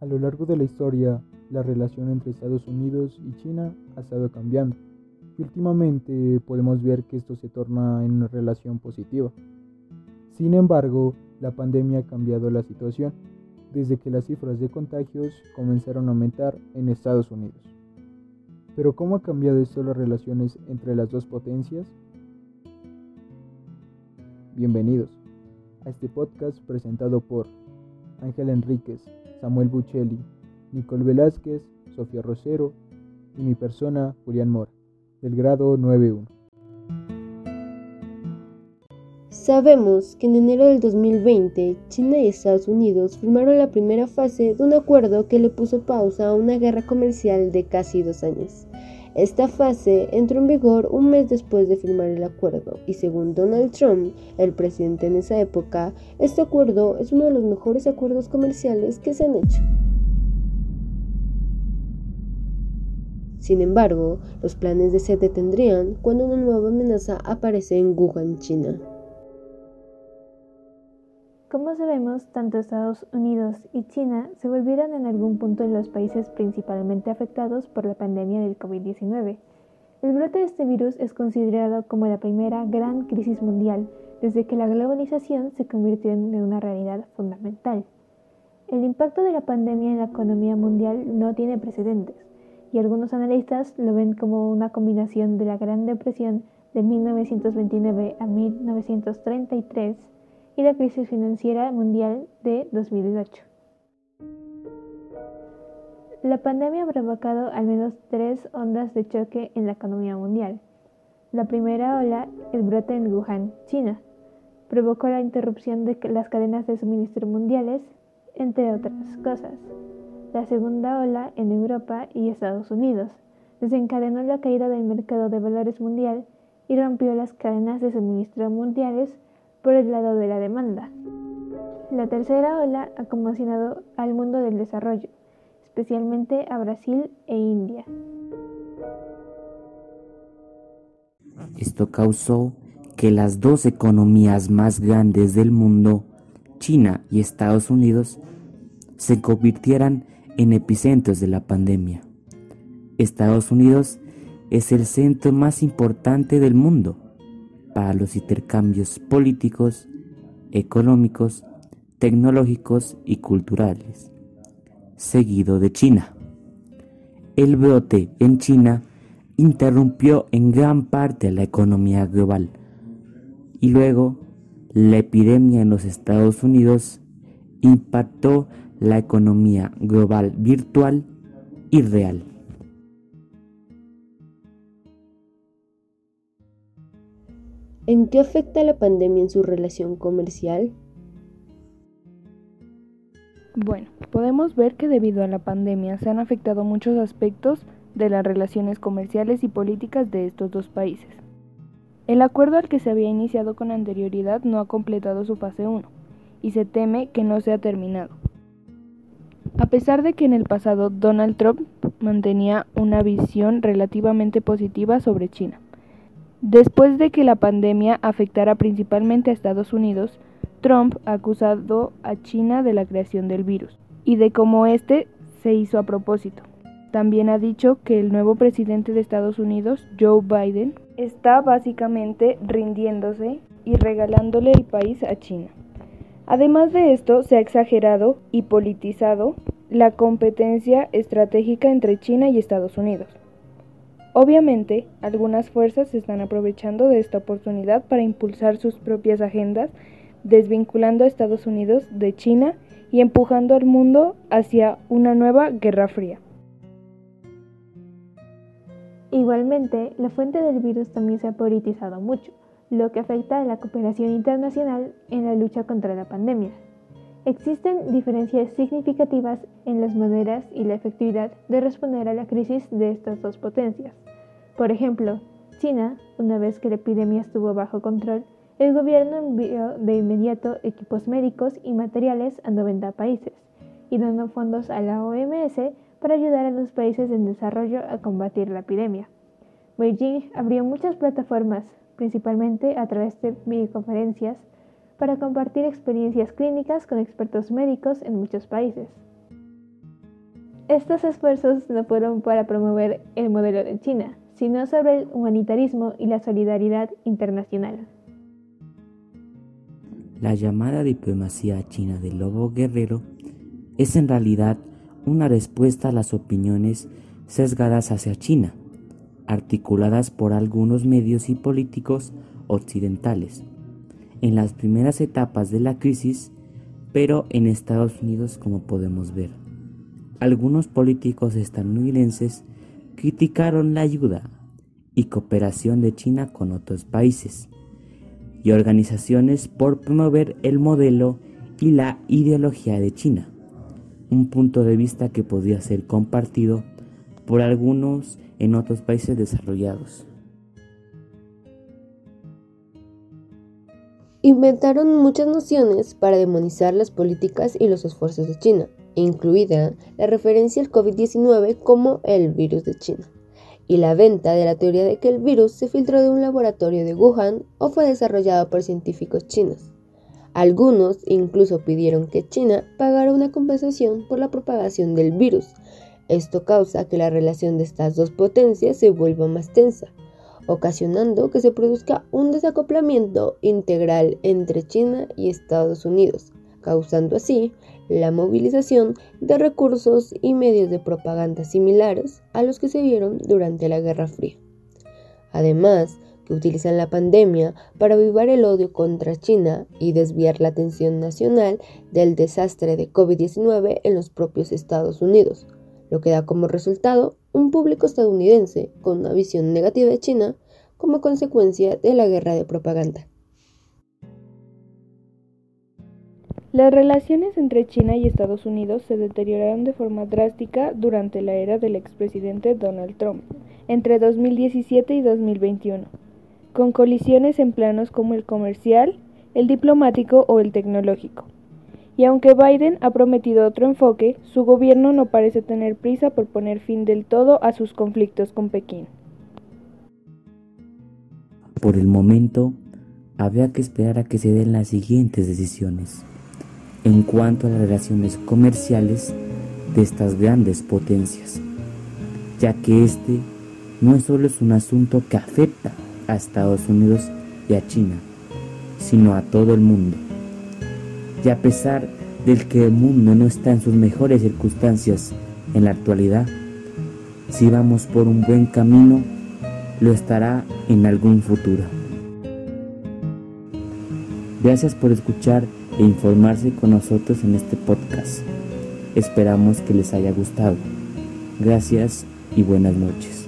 A lo largo de la historia, la relación entre Estados Unidos y China ha estado cambiando y últimamente podemos ver que esto se torna en una relación positiva. Sin embargo, la pandemia ha cambiado la situación desde que las cifras de contagios comenzaron a aumentar en Estados Unidos. Pero ¿cómo ha cambiado esto las relaciones entre las dos potencias? Bienvenidos a este podcast presentado por Ángel Enríquez, Samuel Buccelli, Nicole Velázquez, Sofía Rosero y mi persona, Julián Mora, del grado 91. Sabemos que en enero del 2020 China y Estados Unidos firmaron la primera fase de un acuerdo que le puso pausa a una guerra comercial de casi dos años. Esta fase entró en vigor un mes después de firmar el acuerdo y según Donald Trump, el presidente en esa época, este acuerdo es uno de los mejores acuerdos comerciales que se han hecho. Sin embargo, los planes de se detendrían cuando una nueva amenaza aparece en Wuhan, China. Como sabemos, tanto Estados Unidos y China se volvieron en algún punto los países principalmente afectados por la pandemia del COVID-19. El brote de este virus es considerado como la primera gran crisis mundial desde que la globalización se convirtió en una realidad fundamental. El impacto de la pandemia en la economía mundial no tiene precedentes, y algunos analistas lo ven como una combinación de la Gran Depresión de 1929 a 1933 y la crisis financiera mundial de 2008. La pandemia ha provocado al menos tres ondas de choque en la economía mundial. La primera ola, el brote en Wuhan, China, provocó la interrupción de las cadenas de suministro mundiales, entre otras cosas. La segunda ola en Europa y Estados Unidos desencadenó la caída del mercado de valores mundial y rompió las cadenas de suministro mundiales por el lado de la demanda. La tercera ola ha conmocionado al mundo del desarrollo, especialmente a Brasil e India. Esto causó que las dos economías más grandes del mundo, China y Estados Unidos, se convirtieran en epicentros de la pandemia. Estados Unidos es el centro más importante del mundo para los intercambios políticos, económicos, tecnológicos y culturales, seguido de China. El brote en China interrumpió en gran parte la economía global y luego la epidemia en los Estados Unidos impactó la economía global virtual y real. ¿En qué afecta la pandemia en su relación comercial? Bueno, podemos ver que debido a la pandemia se han afectado muchos aspectos de las relaciones comerciales y políticas de estos dos países. El acuerdo al que se había iniciado con anterioridad no ha completado su fase 1 y se teme que no sea terminado. A pesar de que en el pasado Donald Trump mantenía una visión relativamente positiva sobre China. Después de que la pandemia afectara principalmente a Estados Unidos, Trump ha acusado a China de la creación del virus y de cómo este se hizo a propósito. También ha dicho que el nuevo presidente de Estados Unidos, Joe Biden, está básicamente rindiéndose y regalándole el país a China. Además de esto, se ha exagerado y politizado la competencia estratégica entre China y Estados Unidos. Obviamente, algunas fuerzas se están aprovechando de esta oportunidad para impulsar sus propias agendas, desvinculando a Estados Unidos de China y empujando al mundo hacia una nueva Guerra Fría. Igualmente, la fuente del virus también se ha politizado mucho, lo que afecta a la cooperación internacional en la lucha contra la pandemia. Existen diferencias significativas en las maneras y la efectividad de responder a la crisis de estas dos potencias. Por ejemplo, China, una vez que la epidemia estuvo bajo control, el gobierno envió de inmediato equipos médicos y materiales a 90 países y donó fondos a la OMS para ayudar a los países en desarrollo a combatir la epidemia. Beijing abrió muchas plataformas, principalmente a través de videoconferencias, para compartir experiencias clínicas con expertos médicos en muchos países. Estos esfuerzos no fueron para promover el modelo de China, sino sobre el humanitarismo y la solidaridad internacional. La llamada diplomacia china del lobo guerrero es en realidad una respuesta a las opiniones sesgadas hacia China, articuladas por algunos medios y políticos occidentales en las primeras etapas de la crisis, pero en Estados Unidos como podemos ver. Algunos políticos estadounidenses criticaron la ayuda y cooperación de China con otros países y organizaciones por promover el modelo y la ideología de China, un punto de vista que podría ser compartido por algunos en otros países desarrollados. Inventaron muchas nociones para demonizar las políticas y los esfuerzos de China, incluida la referencia al COVID-19 como el virus de China, y la venta de la teoría de que el virus se filtró de un laboratorio de Wuhan o fue desarrollado por científicos chinos. Algunos incluso pidieron que China pagara una compensación por la propagación del virus. Esto causa que la relación de estas dos potencias se vuelva más tensa, ocasionando que se produzca un desacoplamiento integral entre China y Estados Unidos, causando así la movilización de recursos y medios de propaganda similares a los que se vieron durante la Guerra Fría. Además, que utilizan la pandemia para avivar el odio contra China y desviar la atención nacional del desastre de COVID-19 en los propios Estados Unidos, lo que da como resultado un público estadounidense con una visión negativa de China como consecuencia de la guerra de propaganda. Las relaciones entre China y Estados Unidos se deterioraron de forma drástica durante la era del expresidente Donald Trump, entre 2017 y 2021, con colisiones en planos como el comercial, el diplomático o el tecnológico. Y aunque Biden ha prometido otro enfoque, su gobierno no parece tener prisa por poner fin del todo a sus conflictos con Pekín. Por el momento, habría que esperar a que se den las siguientes decisiones en cuanto a las relaciones comerciales de estas grandes potencias, ya que este no solo es un asunto que afecta a Estados Unidos y a China, sino a todo el mundo. Y a pesar del que el mundo no está en sus mejores circunstancias en la actualidad, si vamos por un buen camino, lo estará en algún futuro. Gracias por escuchar e informarse con nosotros en este podcast. Esperamos que les haya gustado. Gracias y buenas noches.